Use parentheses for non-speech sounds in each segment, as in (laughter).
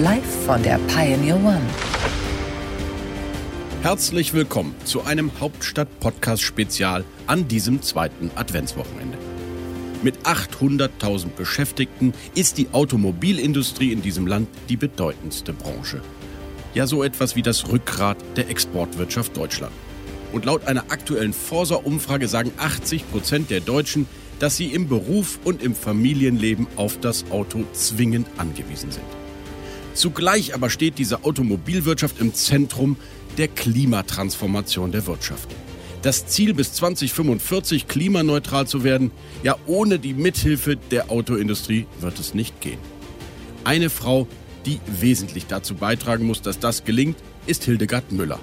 Live von der Pioneer One. Herzlich willkommen zu einem Hauptstadt-Podcast-Spezial an diesem zweiten Adventswochenende. Mit 800.000 Beschäftigten ist die Automobilindustrie in diesem Land die bedeutendste Branche. Ja, so etwas wie das Rückgrat der Exportwirtschaft Deutschland. Und laut einer aktuellen Forsa-Umfrage sagen 80 Prozent der Deutschen, dass sie im Beruf und im Familienleben auf das Auto zwingend angewiesen sind. Zugleich aber steht diese Automobilwirtschaft im Zentrum der Klimatransformation der Wirtschaft. Das Ziel bis 2045 klimaneutral zu werden, ja ohne die Mithilfe der Autoindustrie wird es nicht gehen. Eine Frau, die wesentlich dazu beitragen muss, dass das gelingt, ist Hildegard Müller.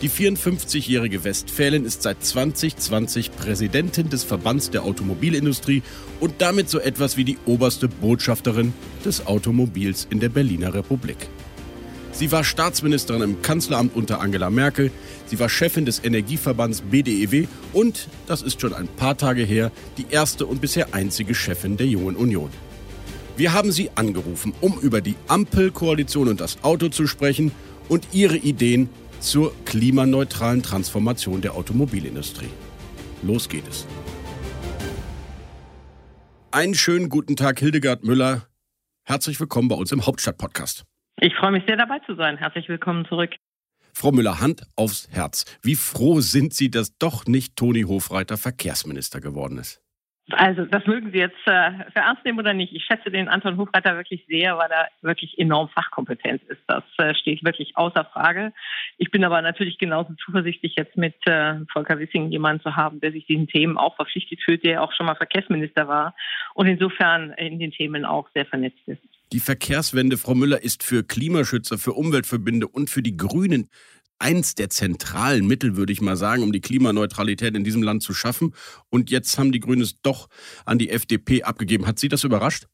Die 54-jährige Westfälin ist seit 2020 Präsidentin des Verbands der Automobilindustrie und damit so etwas wie die oberste Botschafterin des Automobils in der Berliner Republik. Sie war Staatsministerin im Kanzleramt unter Angela Merkel, sie war Chefin des Energieverbands BDEW und, das ist schon ein paar Tage her, die erste und bisher einzige Chefin der Jungen Union. Wir haben sie angerufen, um über die Ampelkoalition und das Auto zu sprechen und ihre Ideen zur klimaneutralen Transformation der Automobilindustrie. Los geht es. Einen schönen guten Tag, Hildegard Müller. Herzlich willkommen bei uns im Hauptstadt-Podcast. Ich freue mich sehr dabei zu sein. Herzlich willkommen zurück. Frau Müller, Hand aufs Herz. Wie froh sind Sie, dass doch nicht Toni Hofreiter Verkehrsminister geworden ist? Also das mögen Sie jetzt äh, für ernst nehmen oder nicht. Ich schätze den Anton Hofreiter wirklich sehr, weil er wirklich enorm fachkompetent ist. Das äh, steht wirklich außer Frage. Ich bin aber natürlich genauso zuversichtlich, jetzt mit äh, Volker Wissing jemanden zu haben, der sich diesen Themen auch verpflichtet fühlt, der auch schon mal Verkehrsminister war und insofern in den Themen auch sehr vernetzt ist. Die Verkehrswende, Frau Müller, ist für Klimaschützer, für Umweltverbände und für die Grünen eins der zentralen Mittel, würde ich mal sagen, um die Klimaneutralität in diesem Land zu schaffen. Und jetzt haben die Grünen es doch an die FDP abgegeben. Hat Sie das überrascht?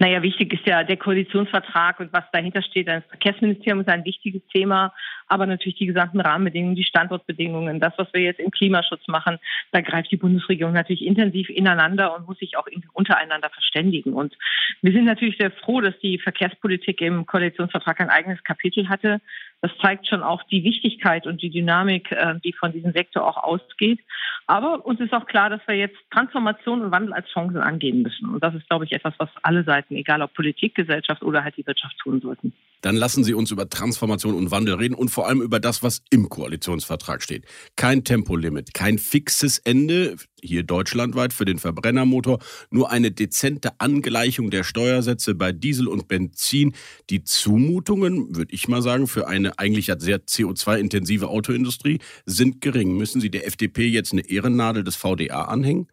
Naja, wichtig ist ja der Koalitionsvertrag und was dahinter steht. Das Verkehrsministerium ist ein wichtiges Thema, aber natürlich die gesamten Rahmenbedingungen, die Standortbedingungen, das, was wir jetzt im Klimaschutz machen, da greift die Bundesregierung natürlich intensiv ineinander und muss sich auch untereinander verständigen. Und wir sind natürlich sehr froh, dass die Verkehrspolitik im Koalitionsvertrag ein eigenes Kapitel hatte. Das zeigt schon auch die Wichtigkeit und die Dynamik, äh, die von diesem Sektor auch ausgeht. Aber uns ist auch klar, dass wir jetzt Transformation und Wandel als Chancen angehen müssen. Und das ist, glaube ich, etwas, was alle Seiten, egal ob Politik, Gesellschaft oder halt die Wirtschaft tun sollten. Dann lassen Sie uns über Transformation und Wandel reden und vor allem über das, was im Koalitionsvertrag steht. Kein Tempolimit, kein fixes Ende, hier deutschlandweit für den Verbrennermotor, nur eine dezente Angleichung der Steuersätze bei Diesel und Benzin. Die Zumutungen, würde ich mal sagen, für eine eigentlich sehr CO2-intensive Autoindustrie sind gering. Müssen Sie der FDP jetzt eine Ehrennadel des VDA anhängen?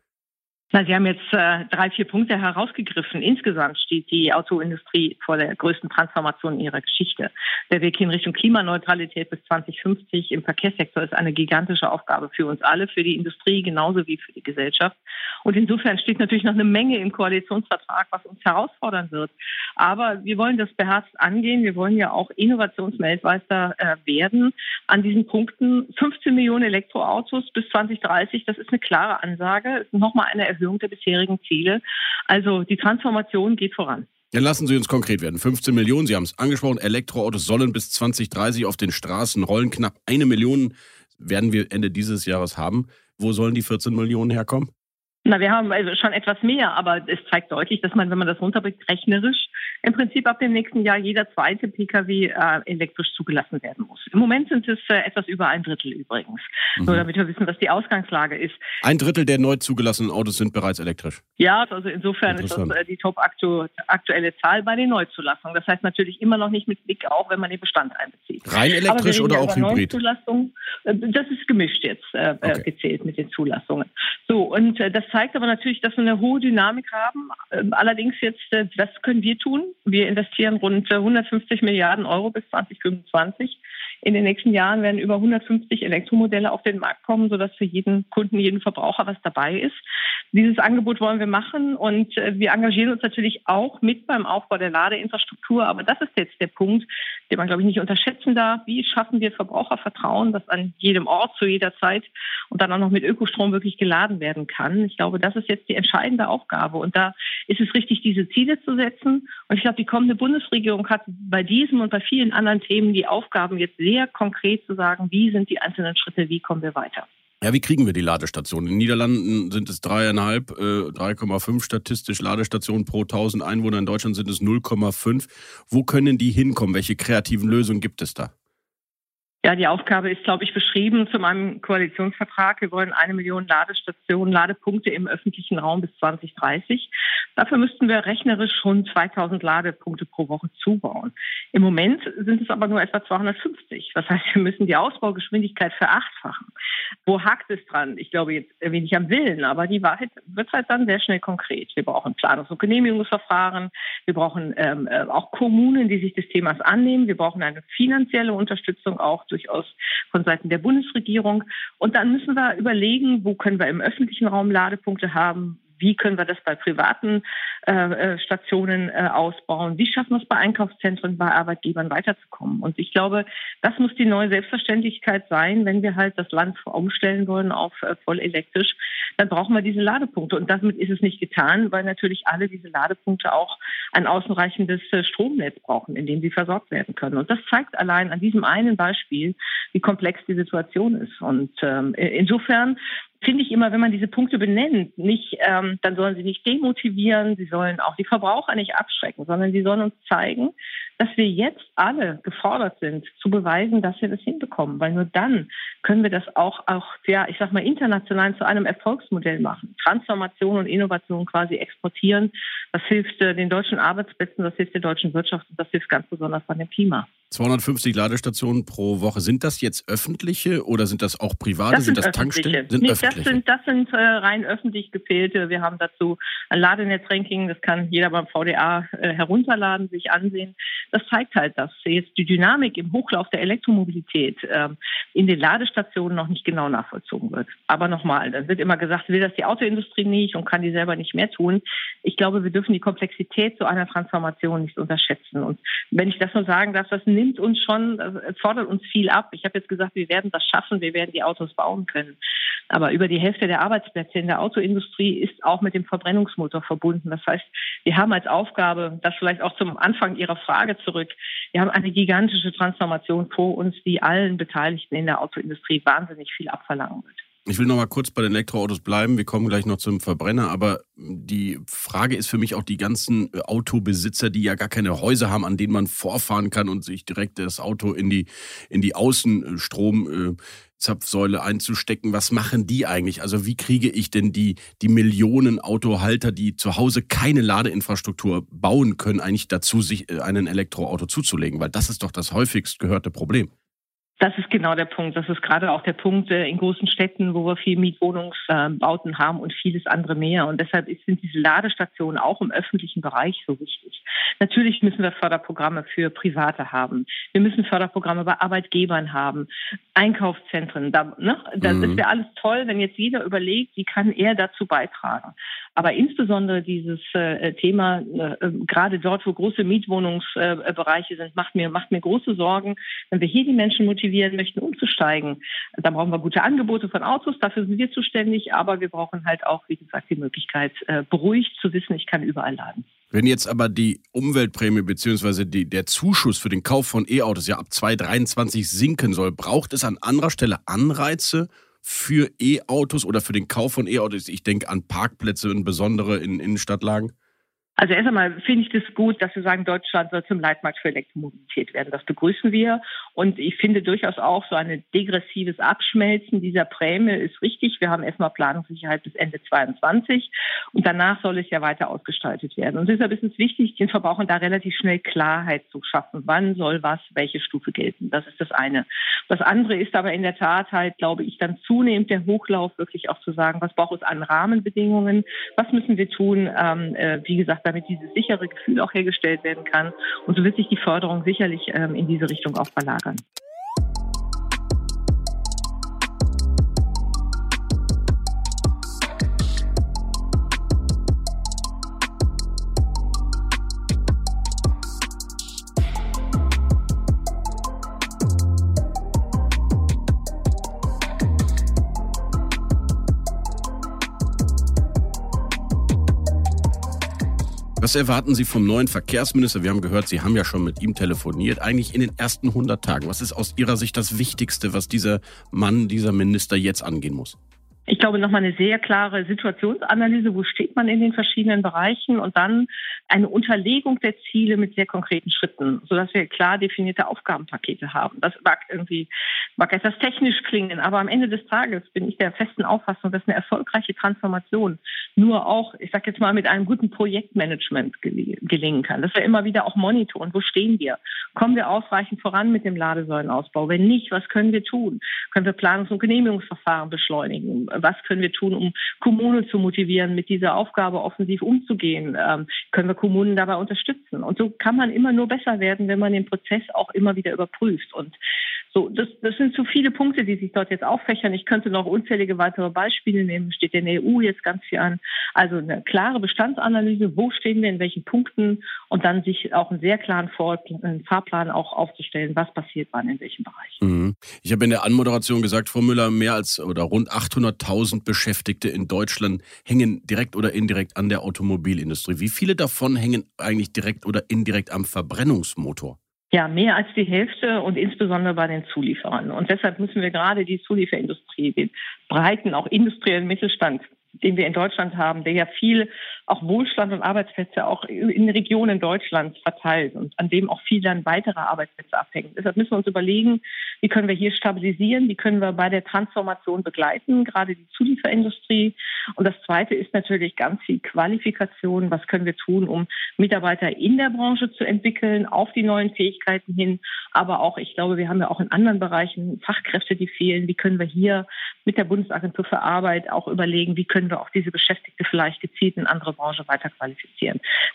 Na, Sie haben jetzt äh, drei, vier Punkte herausgegriffen. Insgesamt steht die Autoindustrie vor der größten Transformation ihrer Geschichte. Der Weg in Richtung Klimaneutralität bis 2050 im Verkehrssektor ist eine gigantische Aufgabe für uns alle, für die Industrie genauso wie für die Gesellschaft. Und insofern steht natürlich noch eine Menge im Koalitionsvertrag, was uns herausfordern wird. Aber wir wollen das beherzt angehen. Wir wollen ja auch Innovationsweltmeister äh, werden an diesen Punkten. 15 Millionen Elektroautos bis 2030, das ist eine klare Ansage. Das ist nochmal eine Erhöhung der bisherigen Ziele. Also die Transformation geht voran. Dann lassen Sie uns konkret werden. 15 Millionen, Sie haben es angesprochen, Elektroautos sollen bis 2030 auf den Straßen rollen. Knapp eine Million werden wir Ende dieses Jahres haben. Wo sollen die 14 Millionen herkommen? Na, wir haben also schon etwas mehr, aber es zeigt deutlich, dass man, wenn man das runterbricht, rechnerisch im Prinzip ab dem nächsten Jahr jeder zweite Pkw äh, elektrisch zugelassen werden muss. Im Moment sind es äh, etwas über ein Drittel übrigens. Mhm. Nur damit wir wissen, was die Ausgangslage ist. Ein Drittel der neu zugelassenen Autos sind bereits elektrisch. Ja, also insofern ist das äh, die top -aktu aktuelle Zahl bei den Neuzulassungen. Das heißt natürlich immer noch nicht mit Blick auf, wenn man den Bestand einbezieht. Rein elektrisch oder auch Hybrid? Äh, das ist gemischt jetzt äh, okay. gezählt mit den Zulassungen. So, und äh, das zeigt aber natürlich, dass wir eine hohe Dynamik haben. Ähm, allerdings jetzt, äh, was können wir tun? Wir investieren rund 150 Milliarden Euro bis 2025. In den nächsten Jahren werden über 150 Elektromodelle auf den Markt kommen, sodass für jeden Kunden, jeden Verbraucher was dabei ist. Dieses Angebot wollen wir machen und äh, wir engagieren uns natürlich auch mit beim Aufbau der Ladeinfrastruktur. Aber das ist jetzt der Punkt, den man, glaube ich, nicht unterschätzen darf. Wie schaffen wir Verbrauchervertrauen, das an jedem Ort zu jeder Zeit und dann auch noch mit Ökostrom wirklich geladen werden kann? Ich glaube, das ist jetzt die entscheidende Aufgabe. Und da ist es richtig, diese Ziele zu setzen. Und ich glaube, die kommende Bundesregierung hat bei diesem und bei vielen anderen Themen die Aufgaben, jetzt sehr konkret zu sagen, wie sind die einzelnen Schritte, wie kommen wir weiter. Ja, wie kriegen wir die Ladestationen? In den Niederlanden sind es dreieinhalb, äh, 3,5 statistisch Ladestationen pro 1000 Einwohner. In Deutschland sind es 0,5. Wo können die hinkommen? Welche kreativen Lösungen gibt es da? Ja, die Aufgabe ist, glaube ich, beschrieben zu meinem Koalitionsvertrag. Wir wollen eine Million Ladestationen, Ladepunkte im öffentlichen Raum bis 2030. Dafür müssten wir rechnerisch schon 2000 Ladepunkte pro Woche zubauen. Im Moment sind es aber nur etwa 250. Das heißt, wir müssen die Ausbaugeschwindigkeit verachtfachen. Wo hakt es dran? Ich glaube jetzt wenig am Willen, aber die Wahrheit wird halt dann sehr schnell konkret. Wir brauchen Planungs- und Genehmigungsverfahren. Wir brauchen ähm, äh, auch Kommunen, die sich des Themas annehmen. Wir brauchen eine finanzielle Unterstützung auch durchaus von Seiten der Bundesregierung. Und dann müssen wir überlegen, wo können wir im öffentlichen Raum Ladepunkte haben, wie können wir das bei privaten äh, äh, Stationen äh, ausbauen? Wie schaffen wir es bei Einkaufszentren, bei Arbeitgebern weiterzukommen? Und ich glaube, das muss die neue Selbstverständlichkeit sein, wenn wir halt das Land umstellen wollen auf äh, voll elektrisch, dann brauchen wir diese Ladepunkte. Und damit ist es nicht getan, weil natürlich alle diese Ladepunkte auch ein ausreichendes äh, Stromnetz brauchen, in dem sie versorgt werden können. Und das zeigt allein an diesem einen Beispiel, wie komplex die Situation ist. Und ähm, insofern finde ich immer, wenn man diese Punkte benennt, nicht, ähm, dann sollen sie nicht demotivieren, sie sollen auch die Verbraucher nicht abschrecken, sondern sie sollen uns zeigen, dass wir jetzt alle gefordert sind, zu beweisen, dass wir das hinbekommen. Weil nur dann können wir das auch, auch ja, ich sag mal, international zu einem Erfolgsmodell machen. Transformation und Innovation quasi exportieren. Das hilft äh, den deutschen Arbeitsplätzen, das hilft der deutschen Wirtschaft und das hilft ganz besonders bei dem Klima. 250 Ladestationen pro Woche. Sind das jetzt öffentliche oder sind das auch private? Das sind, sind das Tankstellen? Sind nee, öffentliche. Das sind, das sind äh, rein öffentlich gefehlte. Wir haben dazu ein Ladenetz-Ranking, das kann jeder beim VDA äh, herunterladen, sich ansehen. Das zeigt halt, dass jetzt die Dynamik im Hochlauf der Elektromobilität äh, in den Ladestationen noch nicht genau nachvollzogen wird. Aber nochmal, dann wird immer gesagt, will das die Autoindustrie nicht und kann die selber nicht mehr tun. Ich glaube, wir dürfen die Komplexität so einer Transformation nicht unterschätzen. Und wenn ich das nur sagen darf, das nimmt uns schon, fordert uns viel ab. Ich habe jetzt gesagt, wir werden das schaffen, wir werden die Autos bauen können. Aber über die Hälfte der Arbeitsplätze in der Autoindustrie ist auch mit dem Verbrennungsmotor verbunden. Das heißt, wir haben als Aufgabe, das vielleicht auch zum Anfang Ihrer Frage zurück, wir haben eine gigantische Transformation vor uns, die allen Beteiligten in der Autoindustrie wahnsinnig viel abverlangen wird. Ich will noch mal kurz bei den Elektroautos bleiben. Wir kommen gleich noch zum Verbrenner. Aber die Frage ist für mich auch die ganzen äh, Autobesitzer, die ja gar keine Häuser haben, an denen man vorfahren kann und sich direkt das Auto in die, in die Außenstromzapfsäule einzustecken. Was machen die eigentlich? Also wie kriege ich denn die, die Millionen Autohalter, die zu Hause keine Ladeinfrastruktur bauen können, eigentlich dazu, sich äh, einen Elektroauto zuzulegen? Weil das ist doch das häufigst gehörte Problem. Das ist genau der Punkt. Das ist gerade auch der Punkt äh, in großen Städten, wo wir viel Mietwohnungsbauten haben und vieles andere mehr. Und deshalb sind diese Ladestationen auch im öffentlichen Bereich so wichtig. Natürlich müssen wir Förderprogramme für Private haben. Wir müssen Förderprogramme bei Arbeitgebern haben, Einkaufszentren. Da, ne? Das mhm. wäre alles toll, wenn jetzt jeder überlegt, wie kann er dazu beitragen. Aber insbesondere dieses äh, Thema, äh, gerade dort, wo große Mietwohnungsbereiche sind, macht mir, macht mir große Sorgen, wenn wir hier die Menschen motivieren, motivieren möchten, umzusteigen. Da brauchen wir gute Angebote von Autos, dafür sind wir zuständig, aber wir brauchen halt auch, wie gesagt, die Möglichkeit, äh, beruhigt zu wissen, ich kann überall laden. Wenn jetzt aber die Umweltprämie bzw. der Zuschuss für den Kauf von E-Autos ja ab 2023 sinken soll, braucht es an anderer Stelle Anreize für E-Autos oder für den Kauf von E-Autos? Ich denke an Parkplätze, insbesondere in Innenstadtlagen. Also erst einmal finde ich das gut, dass wir sagen, Deutschland soll zum Leitmarkt für Elektromobilität werden. Das begrüßen wir. Und ich finde durchaus auch so ein degressives Abschmelzen dieser Prämie ist richtig. Wir haben erstmal Planungssicherheit bis Ende 22 und danach soll es ja weiter ausgestaltet werden. Und deshalb ist es wichtig, den Verbrauchern da relativ schnell Klarheit zu schaffen. Wann soll was, welche Stufe gelten? Das ist das eine. Das andere ist aber in der Tat halt, glaube ich, dann zunehmend der Hochlauf, wirklich auch zu sagen, was braucht es an Rahmenbedingungen? Was müssen wir tun? Ähm, äh, wie gesagt, damit dieses sichere Gefühl auch hergestellt werden kann. Und so wird sich die Förderung sicherlich ähm, in diese Richtung auch verlagern. Was erwarten Sie vom neuen Verkehrsminister? Wir haben gehört, Sie haben ja schon mit ihm telefoniert. Eigentlich in den ersten 100 Tagen. Was ist aus Ihrer Sicht das Wichtigste, was dieser Mann, dieser Minister jetzt angehen muss? Ich glaube, nochmal eine sehr klare Situationsanalyse, wo steht man in den verschiedenen Bereichen und dann eine Unterlegung der Ziele mit sehr konkreten Schritten, sodass wir klar definierte Aufgabenpakete haben. Das mag irgendwie, mag etwas technisch klingen, aber am Ende des Tages bin ich der festen Auffassung, dass eine erfolgreiche Transformation nur auch, ich sage jetzt mal, mit einem guten Projektmanagement gelingen kann. Dass wir immer wieder auch monitoren, wo stehen wir? Kommen wir ausreichend voran mit dem Ladesäulenausbau? Wenn nicht, was können wir tun? Können wir Planungs- und Genehmigungsverfahren beschleunigen? Was können wir tun, um Kommunen zu motivieren, mit dieser Aufgabe offensiv umzugehen? Ähm, können wir Kommunen dabei unterstützen? Und so kann man immer nur besser werden, wenn man den Prozess auch immer wieder überprüft. Und so, das, das sind zu viele Punkte, die sich dort jetzt auffächern. Ich könnte noch unzählige weitere Beispiele nehmen. Steht in der EU jetzt ganz viel an. Also eine klare Bestandsanalyse, wo stehen wir in welchen Punkten und dann sich auch einen sehr klaren Fahrplan auch aufzustellen, was passiert wann in welchem Bereich. Mhm. Ich habe in der Anmoderation gesagt, Frau Müller, mehr als oder rund 800.000 Beschäftigte in Deutschland hängen direkt oder indirekt an der Automobilindustrie. Wie viele davon hängen eigentlich direkt oder indirekt am Verbrennungsmotor? Ja, mehr als die Hälfte und insbesondere bei den Zulieferern. Und deshalb müssen wir gerade die Zulieferindustrie, den breiten, auch industriellen Mittelstand den wir in Deutschland haben, der ja viel auch Wohlstand und Arbeitsplätze auch in Regionen Deutschlands verteilt und an dem auch viel dann weitere Arbeitsplätze abhängen. Deshalb müssen wir uns überlegen, wie können wir hier stabilisieren, wie können wir bei der Transformation begleiten, gerade die Zulieferindustrie. Und das Zweite ist natürlich ganz viel Qualifikation. Was können wir tun, um Mitarbeiter in der Branche zu entwickeln, auf die neuen Fähigkeiten hin. Aber auch, ich glaube, wir haben ja auch in anderen Bereichen Fachkräfte, die fehlen. Wie können wir hier mit der Bundesagentur für Arbeit auch überlegen, wie können wir auch diese Beschäftigte vielleicht gezielt in andere Branche weiter.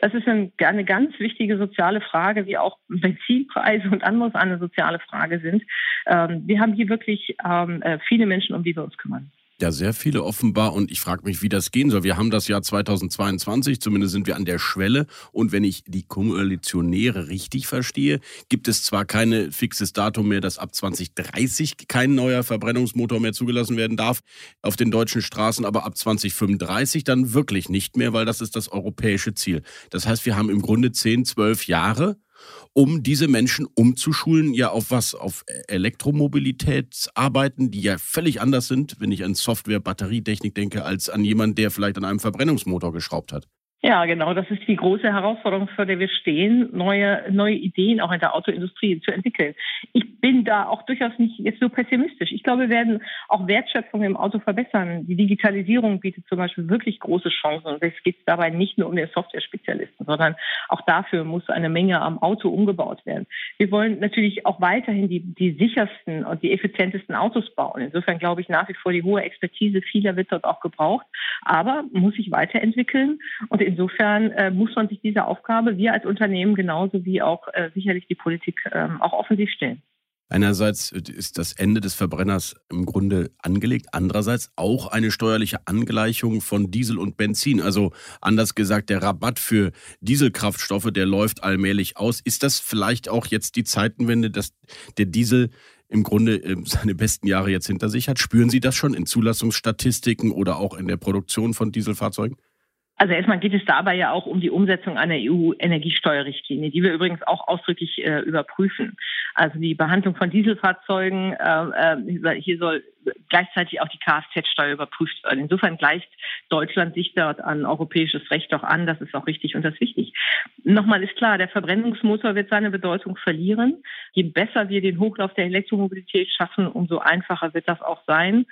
Das ist eine ganz wichtige soziale Frage, wie auch Benzinpreise und anderes eine soziale Frage sind. Ähm, wir haben hier wirklich ähm, äh, viele Menschen, um die wir uns kümmern. Ja, sehr viele offenbar. Und ich frage mich, wie das gehen soll. Wir haben das Jahr 2022, zumindest sind wir an der Schwelle. Und wenn ich die Koalitionäre richtig verstehe, gibt es zwar kein fixes Datum mehr, dass ab 2030 kein neuer Verbrennungsmotor mehr zugelassen werden darf auf den deutschen Straßen, aber ab 2035 dann wirklich nicht mehr, weil das ist das europäische Ziel. Das heißt, wir haben im Grunde 10, 12 Jahre um diese Menschen umzuschulen, ja auf was? Auf Elektromobilitätsarbeiten, die ja völlig anders sind, wenn ich an Software, Batterietechnik denke, als an jemand, der vielleicht an einem Verbrennungsmotor geschraubt hat. Ja, genau. Das ist die große Herausforderung, vor der wir stehen, neue, neue Ideen auch in der Autoindustrie zu entwickeln. Ich bin da auch durchaus nicht jetzt so pessimistisch. Ich glaube, wir werden auch Wertschöpfung im Auto verbessern. Die Digitalisierung bietet zum Beispiel wirklich große Chancen. Und es geht dabei nicht nur um den Software-Spezialisten, sondern auch dafür muss eine Menge am Auto umgebaut werden. Wir wollen natürlich auch weiterhin die, die sichersten und die effizientesten Autos bauen. Insofern glaube ich nach wie vor, die hohe Expertise vieler wird dort auch gebraucht. Aber muss sich weiterentwickeln und insofern äh, muss man sich dieser Aufgabe, wir als Unternehmen genauso wie auch äh, sicherlich die Politik, äh, auch offensiv stellen. Einerseits ist das Ende des Verbrenners im Grunde angelegt, andererseits auch eine steuerliche Angleichung von Diesel und Benzin. Also anders gesagt, der Rabatt für Dieselkraftstoffe, der läuft allmählich aus. Ist das vielleicht auch jetzt die Zeitenwende, dass der Diesel im Grunde äh, seine besten Jahre jetzt hinter sich hat? Spüren Sie das schon in Zulassungsstatistiken oder auch in der Produktion von Dieselfahrzeugen? Also erstmal geht es dabei ja auch um die Umsetzung einer EU-Energiesteuerrichtlinie, die wir übrigens auch ausdrücklich äh, überprüfen. Also die Behandlung von Dieselfahrzeugen, äh, äh, hier soll gleichzeitig auch die Kfz-Steuer überprüft werden. Insofern gleicht Deutschland sich dort an europäisches Recht auch an. Das ist auch richtig und das ist wichtig. Nochmal ist klar, der Verbrennungsmotor wird seine Bedeutung verlieren. Je besser wir den Hochlauf der Elektromobilität schaffen, umso einfacher wird das auch sein.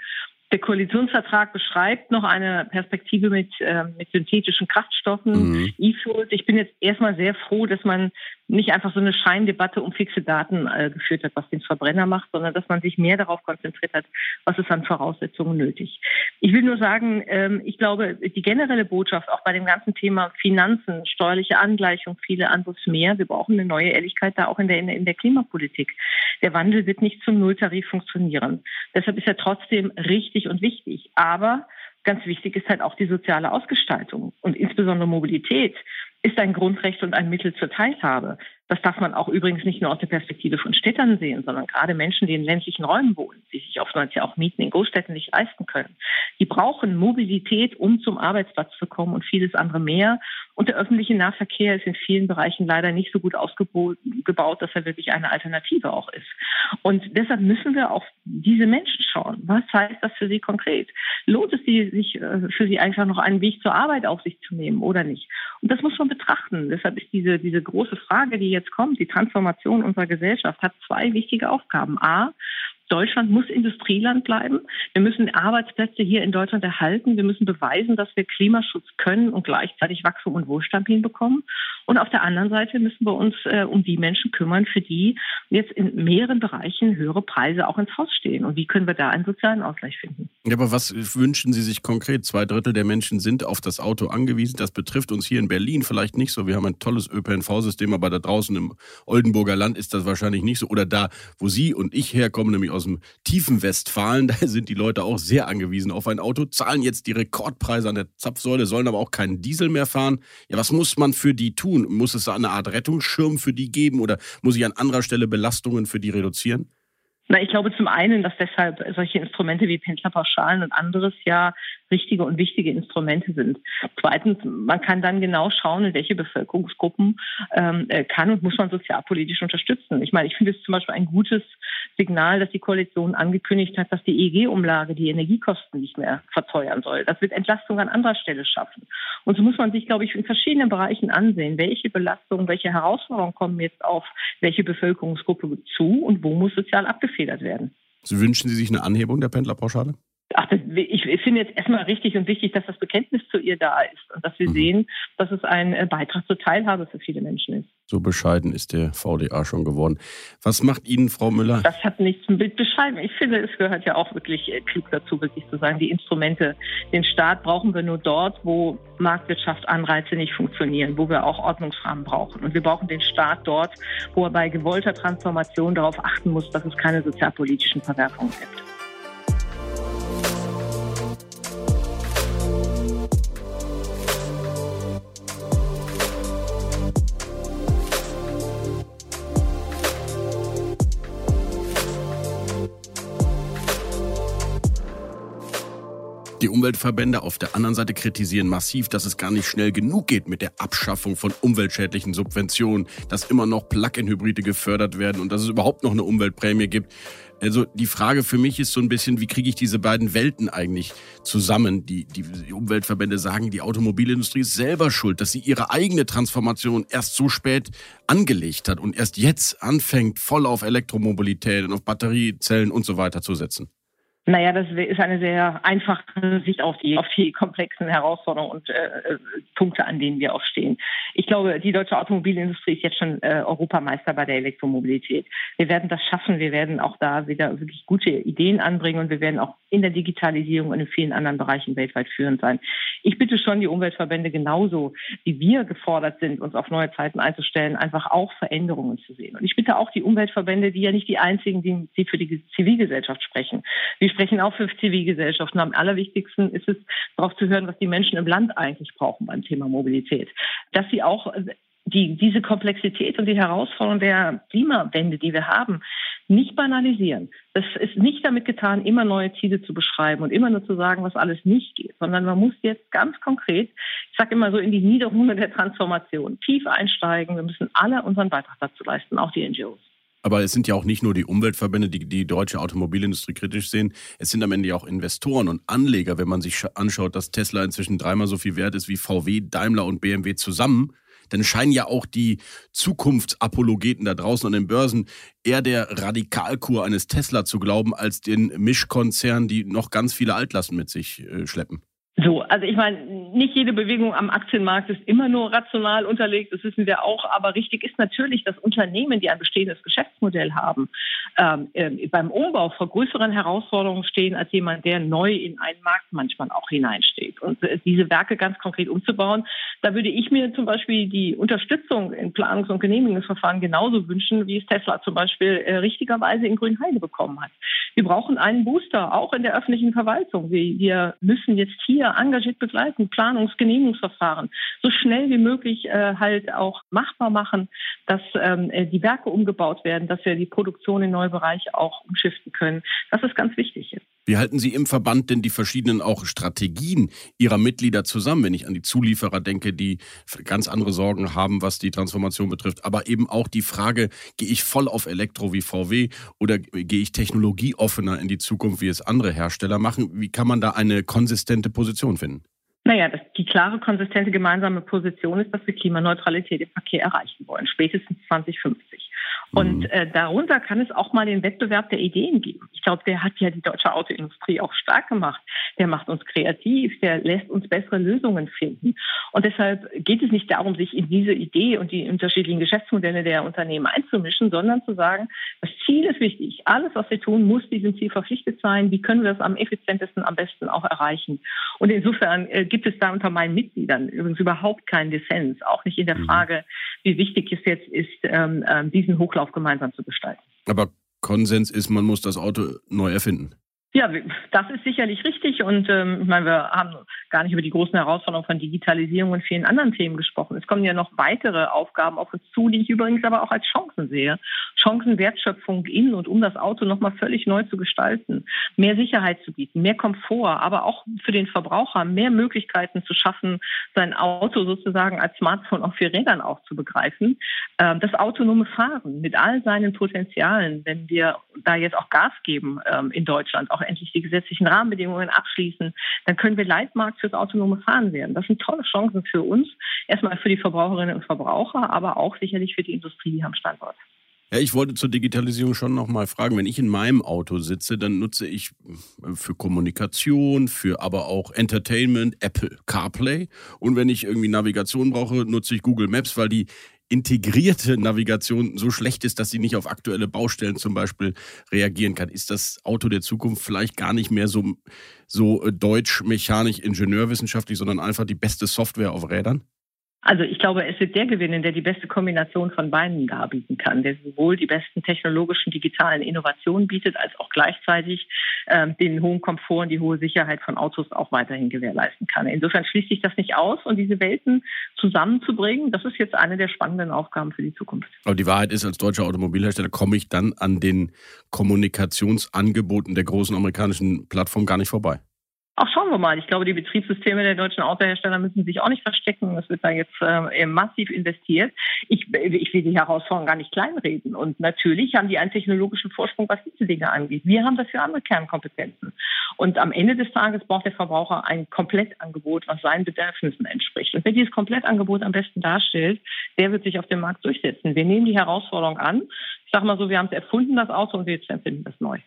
Der Koalitionsvertrag beschreibt noch eine Perspektive mit, äh, mit synthetischen Kraftstoffen, mhm. E-Fuels. Ich bin jetzt erstmal sehr froh, dass man nicht einfach so eine Scheindebatte um fixe Daten äh, geführt hat, was den Verbrenner macht, sondern dass man sich mehr darauf konzentriert hat, was ist an Voraussetzungen nötig. Ich will nur sagen, ähm, ich glaube, die generelle Botschaft auch bei dem ganzen Thema Finanzen, steuerliche Angleichung, viele anderes mehr, wir brauchen eine neue Ehrlichkeit da auch in der, in der Klimapolitik. Der Wandel wird nicht zum Nulltarif funktionieren. Deshalb ist er trotzdem richtig und wichtig. Aber ganz wichtig ist halt auch die soziale Ausgestaltung und insbesondere Mobilität ist ein Grundrecht und ein Mittel zur Teilhabe. Das darf man auch übrigens nicht nur aus der Perspektive von Städtern sehen, sondern gerade Menschen, die in ländlichen Räumen wohnen, die sich oftmals ja auch Mieten in Großstädten nicht leisten können. Die brauchen Mobilität, um zum Arbeitsplatz zu kommen und vieles andere mehr. Und der öffentliche Nahverkehr ist in vielen Bereichen leider nicht so gut ausgebaut, dass er wirklich eine Alternative auch ist. Und deshalb müssen wir auf diese Menschen schauen. Was heißt das für sie konkret? Lohnt es sich äh, für sie einfach noch einen Weg zur Arbeit auf sich zu nehmen oder nicht? Und das muss man betrachten. Deshalb ist diese, diese große Frage, die jetzt kommt, die Transformation unserer Gesellschaft, hat zwei wichtige Aufgaben. A, Deutschland muss Industrieland bleiben. Wir müssen Arbeitsplätze hier in Deutschland erhalten. Wir müssen beweisen, dass wir Klimaschutz können und gleichzeitig Wachstum und Wohlstand hinbekommen. Und auf der anderen Seite müssen wir uns äh, um die Menschen kümmern, für die jetzt in mehreren Bereichen höhere Preise auch ins Haus stehen. Und wie können wir da einen sozialen Ausgleich finden? Ja, aber was wünschen Sie sich konkret? Zwei Drittel der Menschen sind auf das Auto angewiesen. Das betrifft uns hier in Berlin vielleicht nicht so. Wir haben ein tolles ÖPNV-System, aber da draußen im Oldenburger Land ist das wahrscheinlich nicht so. Oder da, wo Sie und ich herkommen, nämlich aus aus dem tiefen Westfalen, (laughs) da sind die Leute auch sehr angewiesen auf ein Auto, zahlen jetzt die Rekordpreise an der Zapfsäule, sollen aber auch keinen Diesel mehr fahren. Ja, was muss man für die tun? Muss es eine Art Rettungsschirm für die geben oder muss ich an anderer Stelle Belastungen für die reduzieren? Na, ich glaube zum einen, dass deshalb solche Instrumente wie Pendlerpauschalen und anderes ja richtige und wichtige Instrumente sind. Zweitens, man kann dann genau schauen, in welche Bevölkerungsgruppen ähm, äh, kann und muss man sozialpolitisch unterstützen. Ich meine, ich finde es zum Beispiel ein gutes Signal, dass die Koalition angekündigt hat, dass die EEG-Umlage die Energiekosten nicht mehr verteuern soll. Das wird Entlastung an anderer Stelle schaffen. Und so muss man sich, glaube ich, in verschiedenen Bereichen ansehen, welche Belastungen, welche Herausforderungen kommen jetzt auf welche Bevölkerungsgruppe zu und wo muss sozial abgefedert werden. So wünschen Sie sich eine Anhebung der Pendlerpauschale? Ach, das, ich, ich finde jetzt erstmal richtig und wichtig, dass das Bekenntnis zu ihr da ist und dass wir mhm. sehen, dass es ein äh, Beitrag zur Teilhabe für viele Menschen ist. So bescheiden ist der VDA schon geworden. Was macht Ihnen, Frau Müller? Das hat nichts mit bescheiden. Ich finde, es gehört ja auch wirklich äh, klug dazu, wirklich zu sagen, die Instrumente, den Staat brauchen wir nur dort, wo Marktwirtschaft, Anreize nicht funktionieren, wo wir auch Ordnungsrahmen brauchen. Und wir brauchen den Staat dort, wo er bei gewollter Transformation darauf achten muss, dass es keine sozialpolitischen Verwerfungen gibt. Die Umweltverbände auf der anderen Seite kritisieren massiv, dass es gar nicht schnell genug geht mit der Abschaffung von umweltschädlichen Subventionen, dass immer noch Plug-in-Hybride gefördert werden und dass es überhaupt noch eine Umweltprämie gibt. Also die Frage für mich ist so ein bisschen, wie kriege ich diese beiden Welten eigentlich zusammen? Die, die, die Umweltverbände sagen, die Automobilindustrie ist selber schuld, dass sie ihre eigene Transformation erst so spät angelegt hat und erst jetzt anfängt, voll auf Elektromobilität und auf Batteriezellen und so weiter zu setzen. Naja, das ist eine sehr einfache Sicht auf die, auf die komplexen Herausforderungen und äh, Punkte, an denen wir auch stehen. Ich glaube, die deutsche Automobilindustrie ist jetzt schon äh, Europameister bei der Elektromobilität. Wir werden das schaffen. Wir werden auch da wieder wirklich gute Ideen anbringen und wir werden auch in der Digitalisierung und in vielen anderen Bereichen weltweit führend sein. Ich bitte schon die Umweltverbände genauso, wie wir gefordert sind, uns auf neue Zeiten einzustellen, einfach auch Veränderungen zu sehen. Und ich bitte auch die Umweltverbände, die ja nicht die einzigen, die, die für die Zivilgesellschaft sprechen. Wir sprechen auch für Zivilgesellschaften. Am allerwichtigsten ist es, darauf zu hören, was die Menschen im Land eigentlich brauchen beim Thema Mobilität. Dass sie auch die, diese Komplexität und die Herausforderung der Klimawende, die wir haben, nicht banalisieren. Das ist nicht damit getan, immer neue Ziele zu beschreiben und immer nur zu sagen, was alles nicht geht, sondern man muss jetzt ganz konkret, ich sage immer so, in die Niederrunde der Transformation tief einsteigen. Wir müssen alle unseren Beitrag dazu leisten, auch die NGOs. Aber es sind ja auch nicht nur die Umweltverbände, die die deutsche Automobilindustrie kritisch sehen. Es sind am Ende ja auch Investoren und Anleger, wenn man sich anschaut, dass Tesla inzwischen dreimal so viel wert ist wie VW, Daimler und BMW zusammen. Dann scheinen ja auch die Zukunftsapologeten da draußen an den Börsen eher der Radikalkur eines Tesla zu glauben, als den Mischkonzern, die noch ganz viele Altlasten mit sich äh, schleppen. So, also ich meine, nicht jede Bewegung am Aktienmarkt ist immer nur rational unterlegt, das wissen wir auch, aber richtig ist natürlich, dass Unternehmen, die ein bestehendes Geschäftsmodell haben, ähm, äh, beim Umbau vor größeren Herausforderungen stehen als jemand, der neu in einen Markt manchmal auch hineinsteht. Und äh, diese Werke ganz konkret umzubauen, da würde ich mir zum Beispiel die Unterstützung in Planungs- und Genehmigungsverfahren genauso wünschen, wie es Tesla zum Beispiel äh, richtigerweise in Grünheide bekommen hat. Wir brauchen einen Booster, auch in der öffentlichen Verwaltung. Wir, wir müssen jetzt hier engagiert begleiten, Planungs-, Genehmigungsverfahren so schnell wie möglich äh, halt auch machbar machen, dass ähm, äh, die Werke umgebaut werden, dass wir die Produktion in neue Bereiche auch umschiften können. Das ist ganz wichtig jetzt. Wie halten Sie im Verband denn die verschiedenen auch Strategien Ihrer Mitglieder zusammen, wenn ich an die Zulieferer denke, die ganz andere Sorgen haben, was die Transformation betrifft, aber eben auch die Frage, gehe ich voll auf Elektro wie VW oder gehe ich technologieoffener in die Zukunft, wie es andere Hersteller machen? Wie kann man da eine konsistente Position finden? Naja, das, die klare, konsistente gemeinsame Position ist, dass wir Klimaneutralität im Verkehr erreichen wollen, spätestens 2050. Und mhm. äh, darunter kann es auch mal den Wettbewerb der Ideen geben. Ich glaube, der hat ja die deutsche Autoindustrie auch stark gemacht. Der macht uns kreativ, der lässt uns bessere Lösungen finden. Und deshalb geht es nicht darum, sich in diese Idee und die unterschiedlichen Geschäftsmodelle der Unternehmen einzumischen, sondern zu sagen, das Ziel ist wichtig. Alles, was wir tun, muss diesem Ziel verpflichtet sein. Wie können wir das am effizientesten, am besten auch erreichen? Und insofern äh, gibt es da unter meinen Mitgliedern übrigens überhaupt keinen Dissens, auch nicht in der mhm. Frage, wie wichtig es jetzt ist, ähm, äh, diesen Hochlauf Kreislauf gemeinsam zu gestalten. Aber Konsens ist, man muss das Auto neu erfinden. Ja, das ist sicherlich richtig. Und ähm, ich meine, wir haben gar nicht über die großen Herausforderungen von Digitalisierung und vielen anderen Themen gesprochen. Es kommen ja noch weitere Aufgaben auf uns zu, die ich übrigens aber auch als Chancen sehe. Chancenwertschöpfung in und um das Auto nochmal völlig neu zu gestalten, mehr Sicherheit zu bieten, mehr Komfort, aber auch für den Verbraucher mehr Möglichkeiten zu schaffen, sein Auto sozusagen als Smartphone auf vier Rädern auch zu begreifen. Ähm, das autonome Fahren mit all seinen Potenzialen, wenn wir da jetzt auch Gas geben ähm, in Deutschland, auch endlich die gesetzlichen Rahmenbedingungen abschließen, dann können wir Leitmarkt fürs autonome Fahren werden. Das sind tolle Chancen für uns, erstmal für die Verbraucherinnen und Verbraucher, aber auch sicherlich für die Industrie am Standort. Ja, ich wollte zur Digitalisierung schon noch mal fragen, wenn ich in meinem Auto sitze, dann nutze ich äh, für Kommunikation, für aber auch Entertainment Apple CarPlay und wenn ich irgendwie Navigation brauche, nutze ich Google Maps, weil die integrierte Navigation so schlecht ist, dass sie nicht auf aktuelle Baustellen zum Beispiel reagieren kann. Ist das Auto der Zukunft vielleicht gar nicht mehr so, so äh, deutsch, mechanisch, ingenieurwissenschaftlich, sondern einfach die beste Software auf Rädern? Also ich glaube, es wird der gewinnen, der die beste Kombination von beiden darbieten kann, der sowohl die besten technologischen digitalen Innovationen bietet, als auch gleichzeitig äh, den hohen Komfort und die hohe Sicherheit von Autos auch weiterhin gewährleisten kann. Insofern schließt sich das nicht aus und diese Welten zusammenzubringen, das ist jetzt eine der spannenden Aufgaben für die Zukunft. Aber die Wahrheit ist, als deutscher Automobilhersteller komme ich dann an den Kommunikationsangeboten der großen amerikanischen Plattformen gar nicht vorbei. Auch schauen wir mal. Ich glaube, die Betriebssysteme der deutschen Autohersteller müssen sich auch nicht verstecken. Es wird da jetzt äh, massiv investiert. Ich, ich will die Herausforderung gar nicht kleinreden. Und natürlich haben die einen technologischen Vorsprung, was diese Dinge angeht. Wir haben dafür andere Kernkompetenzen. Und am Ende des Tages braucht der Verbraucher ein Komplettangebot, was seinen Bedürfnissen entspricht. Und wer dieses Komplettangebot am besten darstellt, der wird sich auf dem Markt durchsetzen. Wir nehmen die Herausforderung an. Ich sage mal so, wir haben es erfunden, das Auto, und wir jetzt erfinden das neu.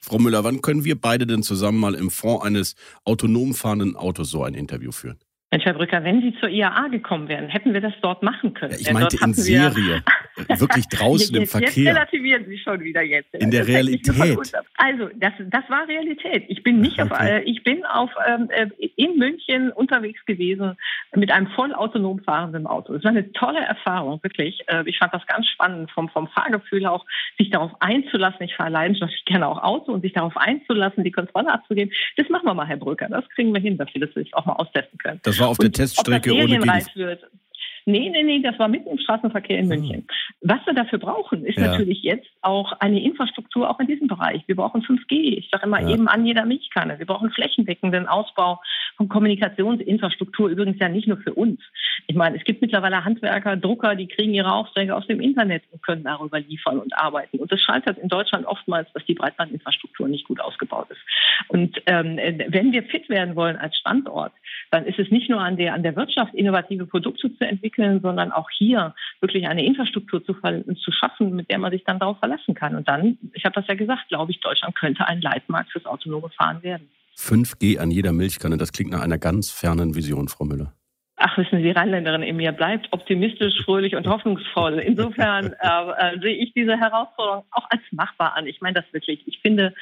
Frau Müller, wann können wir beide denn zusammen mal im Fond eines autonom fahrenden Autos so ein Interview führen? Mensch, Herr Brücker, wenn Sie zur IAA gekommen wären, hätten wir das dort machen können. Ja, ich meinte in Serie, (laughs) wirklich draußen im Verkehr. Jetzt relativieren Sie schon wieder jetzt. In der Realität. Also, das, das war Realität. Ich bin nicht okay. auf, äh, ich bin auf ähm, äh, in München unterwegs gewesen mit einem voll autonom fahrenden Auto. Es war eine tolle Erfahrung, wirklich. Äh, ich fand das ganz spannend, vom, vom Fahrgefühl auch, sich darauf einzulassen. Ich fahre leidenschaftlich gerne auch Auto und sich darauf einzulassen, die Kontrolle abzugeben. Das machen wir mal, Herr Brücker. Das kriegen wir hin, dass wir das auch mal austesten können. Das war auf der Teststrecke ohne wird. Nee, nee, nee, das war mitten im Straßenverkehr in München. Was wir dafür brauchen, ist ja. natürlich jetzt auch eine Infrastruktur auch in diesem Bereich. Wir brauchen 5G. Ich sage immer ja. eben an jeder Milchkanne. Wir brauchen flächendeckenden Ausbau von Kommunikationsinfrastruktur, übrigens ja nicht nur für uns. Ich meine, es gibt mittlerweile Handwerker, Drucker, die kriegen ihre Aufträge aus dem Internet und können darüber liefern und arbeiten. Und das scheitert in Deutschland oftmals, dass die Breitbandinfrastruktur nicht gut ausgebaut ist. Und ähm, wenn wir fit werden wollen als Standort, dann ist es nicht nur an der, an der Wirtschaft, innovative Produkte zu entwickeln, sondern auch hier wirklich eine Infrastruktur zu, zu schaffen, mit der man sich dann darauf verlassen kann. Und dann, ich habe das ja gesagt, glaube ich, Deutschland könnte ein Leitmarkt fürs autonome Fahren werden. 5G an jeder Milchkanne, das klingt nach einer ganz fernen Vision, Frau Müller. Ach, wissen Sie, die Rheinländerin in mir bleibt optimistisch, fröhlich und hoffnungsvoll. Insofern (laughs) äh, äh, sehe ich diese Herausforderung auch als machbar an. Ich meine das wirklich. Ich finde,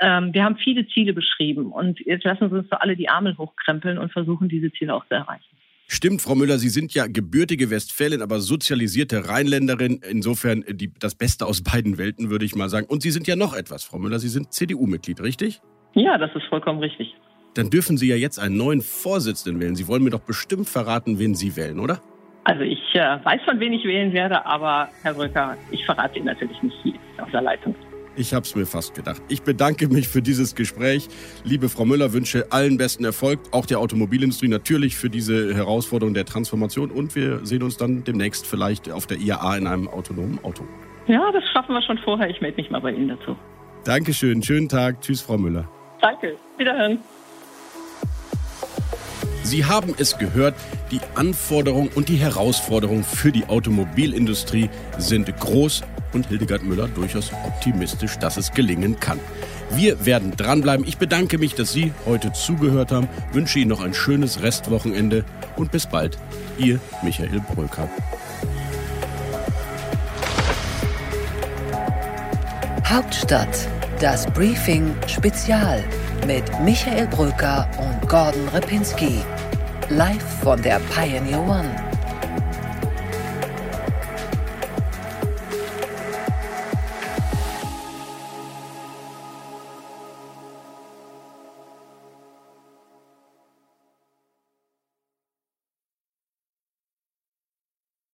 ähm, wir haben viele Ziele beschrieben und jetzt lassen Sie uns doch alle die Arme hochkrempeln und versuchen, diese Ziele auch zu erreichen. Stimmt, Frau Müller, Sie sind ja gebürtige Westfälin, aber sozialisierte Rheinländerin. Insofern die, das Beste aus beiden Welten, würde ich mal sagen. Und Sie sind ja noch etwas, Frau Müller. Sie sind CDU-Mitglied, richtig? Ja, das ist vollkommen richtig dann dürfen Sie ja jetzt einen neuen Vorsitzenden wählen. Sie wollen mir doch bestimmt verraten, wen Sie wählen, oder? Also ich äh, weiß, von wen ich wählen werde, aber Herr Brücker, ich verrate Ihnen natürlich nicht hier auf der Leitung. Ich habe es mir fast gedacht. Ich bedanke mich für dieses Gespräch. Liebe Frau Müller, wünsche allen besten Erfolg, auch der Automobilindustrie natürlich für diese Herausforderung der Transformation. Und wir sehen uns dann demnächst vielleicht auf der IAA in einem autonomen Auto. Ja, das schaffen wir schon vorher. Ich melde mich mal bei Ihnen dazu. Dankeschön. Schönen Tag. Tschüss, Frau Müller. Danke. Wiederhören. Sie haben es gehört, die Anforderungen und die Herausforderungen für die Automobilindustrie sind groß und Hildegard Müller durchaus optimistisch, dass es gelingen kann. Wir werden dranbleiben. Ich bedanke mich, dass Sie heute zugehört haben, wünsche Ihnen noch ein schönes Restwochenende und bis bald. Ihr Michael Bröker. Hauptstadt, das Briefing Spezial mit Michael Bröker und Gordon Ripinski. Live von der Pioneer One.